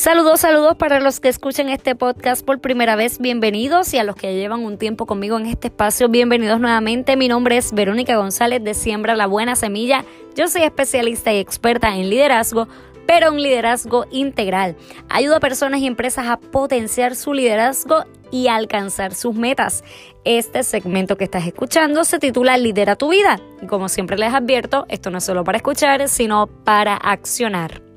Saludos, saludos para los que escuchen este podcast por primera vez, bienvenidos y a los que llevan un tiempo conmigo en este espacio, bienvenidos nuevamente. Mi nombre es Verónica González de Siembra la Buena Semilla. Yo soy especialista y experta en liderazgo, pero un liderazgo integral. Ayudo a personas y empresas a potenciar su liderazgo y alcanzar sus metas. Este segmento que estás escuchando se titula Lidera tu vida. Y como siempre les advierto, esto no es solo para escuchar, sino para accionar.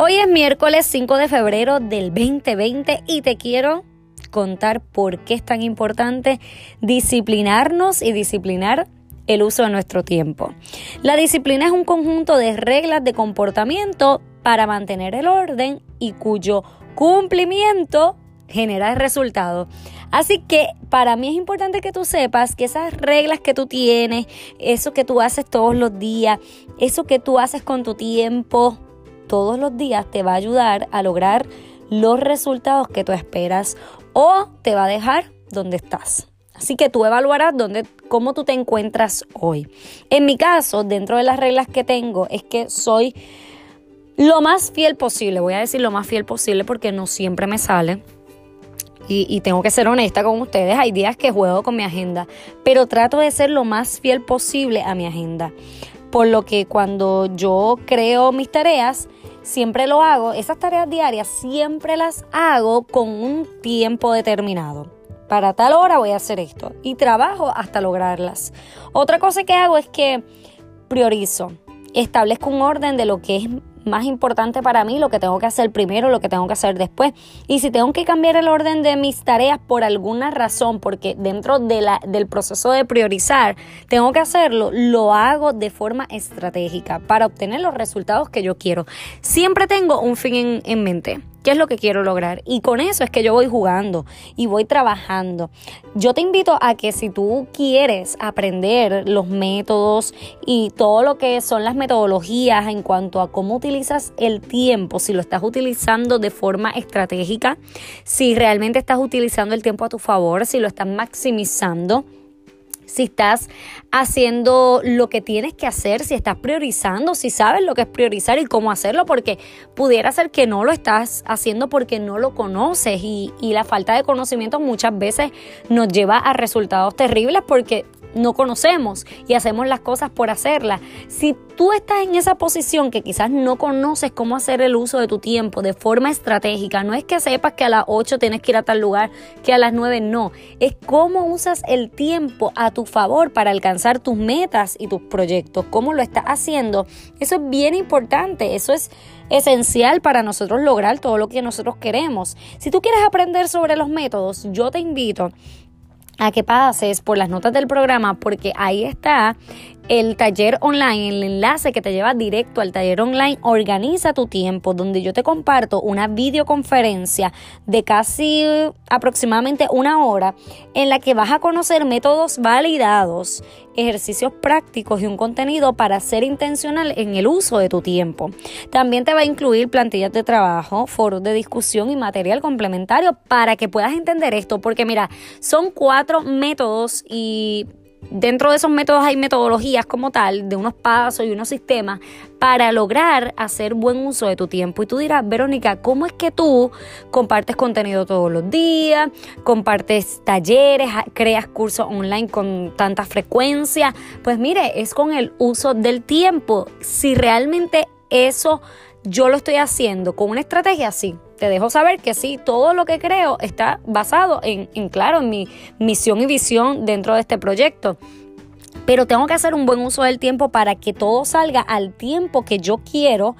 Hoy es miércoles 5 de febrero del 2020 y te quiero contar por qué es tan importante disciplinarnos y disciplinar el uso de nuestro tiempo. La disciplina es un conjunto de reglas de comportamiento para mantener el orden y cuyo cumplimiento genera el resultado. Así que para mí es importante que tú sepas que esas reglas que tú tienes, eso que tú haces todos los días, eso que tú haces con tu tiempo, todos los días te va a ayudar a lograr los resultados que tú esperas o te va a dejar donde estás. Así que tú evaluarás dónde, cómo tú te encuentras hoy. En mi caso, dentro de las reglas que tengo, es que soy lo más fiel posible. Voy a decir lo más fiel posible porque no siempre me sale. Y, y, tengo que ser honesta con ustedes. Hay días que juego con mi agenda, pero trato de ser lo más fiel posible a mi agenda. Por lo que cuando yo creo mis tareas, siempre lo hago, esas tareas diarias siempre las hago con un tiempo determinado. Para tal hora voy a hacer esto y trabajo hasta lograrlas. Otra cosa que hago es que priorizo, establezco un orden de lo que es más importante para mí, lo que tengo que hacer primero, lo que tengo que hacer después. Y si tengo que cambiar el orden de mis tareas por alguna razón, porque dentro de la, del proceso de priorizar tengo que hacerlo, lo hago de forma estratégica para obtener los resultados que yo quiero. Siempre tengo un fin en, en mente qué es lo que quiero lograr. Y con eso es que yo voy jugando y voy trabajando. Yo te invito a que si tú quieres aprender los métodos y todo lo que son las metodologías en cuanto a cómo utilizas el tiempo, si lo estás utilizando de forma estratégica, si realmente estás utilizando el tiempo a tu favor, si lo estás maximizando, si estás haciendo lo que tienes que hacer, si estás priorizando, si sabes lo que es priorizar y cómo hacerlo, porque pudiera ser que no lo estás haciendo porque no lo conoces y, y la falta de conocimiento muchas veces nos lleva a resultados terribles porque no conocemos y hacemos las cosas por hacerlas. Si tú estás en esa posición que quizás no conoces cómo hacer el uso de tu tiempo de forma estratégica, no es que sepas que a las 8 tienes que ir a tal lugar, que a las 9 no, es cómo usas el tiempo a tu favor para alcanzar tus metas y tus proyectos, cómo lo estás haciendo. Eso es bien importante, eso es esencial para nosotros lograr todo lo que nosotros queremos. Si tú quieres aprender sobre los métodos, yo te invito a que pases por las notas del programa porque ahí está el taller online, el enlace que te lleva directo al taller online, organiza tu tiempo, donde yo te comparto una videoconferencia de casi aproximadamente una hora en la que vas a conocer métodos validados, ejercicios prácticos y un contenido para ser intencional en el uso de tu tiempo. También te va a incluir plantillas de trabajo, foros de discusión y material complementario para que puedas entender esto, porque mira, son cuatro métodos y Dentro de esos métodos hay metodologías como tal, de unos pasos y unos sistemas para lograr hacer buen uso de tu tiempo. Y tú dirás, Verónica, ¿cómo es que tú compartes contenido todos los días, compartes talleres, creas cursos online con tanta frecuencia? Pues mire, es con el uso del tiempo. Si realmente eso yo lo estoy haciendo con una estrategia así. Te dejo saber que sí, todo lo que creo está basado en, en, claro, en mi misión y visión dentro de este proyecto. Pero tengo que hacer un buen uso del tiempo para que todo salga al tiempo que yo quiero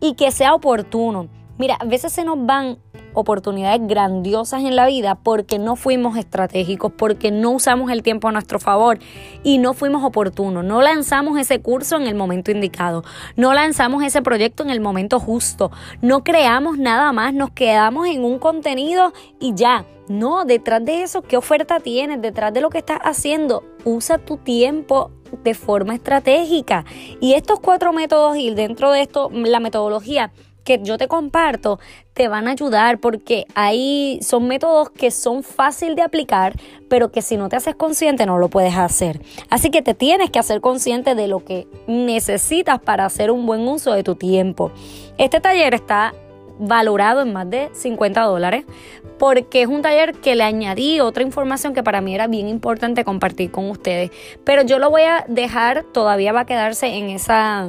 y que sea oportuno. Mira, a veces se nos van oportunidades grandiosas en la vida porque no fuimos estratégicos, porque no usamos el tiempo a nuestro favor y no fuimos oportunos, no lanzamos ese curso en el momento indicado, no lanzamos ese proyecto en el momento justo, no creamos nada más, nos quedamos en un contenido y ya. No, detrás de eso, ¿qué oferta tienes? Detrás de lo que estás haciendo, usa tu tiempo de forma estratégica. Y estos cuatro métodos y dentro de esto la metodología que yo te comparto te van a ayudar porque ahí son métodos que son fácil de aplicar, pero que si no te haces consciente no lo puedes hacer. Así que te tienes que hacer consciente de lo que necesitas para hacer un buen uso de tu tiempo. Este taller está valorado en más de 50 dólares porque es un taller que le añadí otra información que para mí era bien importante compartir con ustedes. Pero yo lo voy a dejar, todavía va a quedarse en esa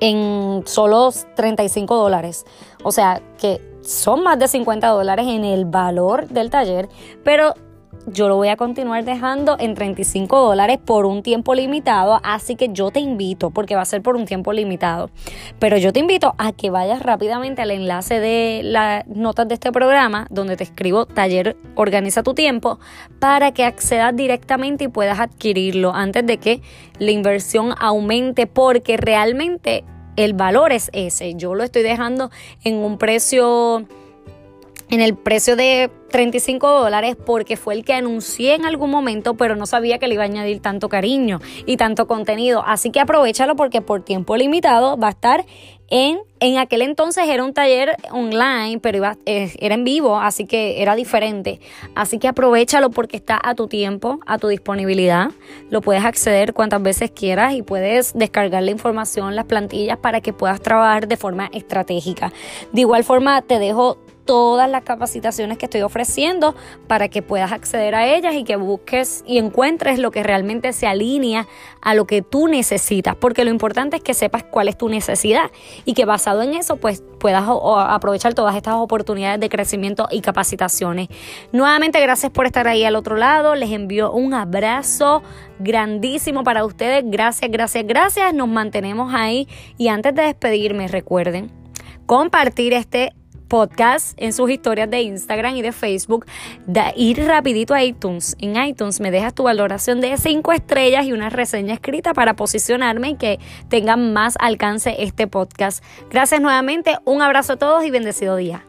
en solo 35 dólares. O sea que son más de 50 dólares en el valor del taller, pero yo lo voy a continuar dejando en 35 dólares por un tiempo limitado, así que yo te invito, porque va a ser por un tiempo limitado, pero yo te invito a que vayas rápidamente al enlace de las notas de este programa, donde te escribo taller organiza tu tiempo, para que accedas directamente y puedas adquirirlo antes de que la inversión aumente, porque realmente el valor es ese. Yo lo estoy dejando en un precio en el precio de 35 dólares porque fue el que anuncié en algún momento, pero no sabía que le iba a añadir tanto cariño y tanto contenido. Así que aprovechalo porque por tiempo limitado va a estar en, en aquel entonces era un taller online, pero iba, eh, era en vivo, así que era diferente. Así que aprovechalo porque está a tu tiempo, a tu disponibilidad. Lo puedes acceder cuantas veces quieras y puedes descargar la información, las plantillas para que puedas trabajar de forma estratégica. De igual forma, te dejo todas las capacitaciones que estoy ofreciendo para que puedas acceder a ellas y que busques y encuentres lo que realmente se alinea a lo que tú necesitas, porque lo importante es que sepas cuál es tu necesidad y que basado en eso pues puedas aprovechar todas estas oportunidades de crecimiento y capacitaciones. Nuevamente gracias por estar ahí al otro lado, les envío un abrazo grandísimo para ustedes, gracias, gracias, gracias, nos mantenemos ahí. Y antes de despedirme recuerden compartir este podcast en sus historias de Instagram y de Facebook, ir rapidito a iTunes. En iTunes me dejas tu valoración de 5 estrellas y una reseña escrita para posicionarme y que tenga más alcance este podcast. Gracias nuevamente, un abrazo a todos y bendecido día.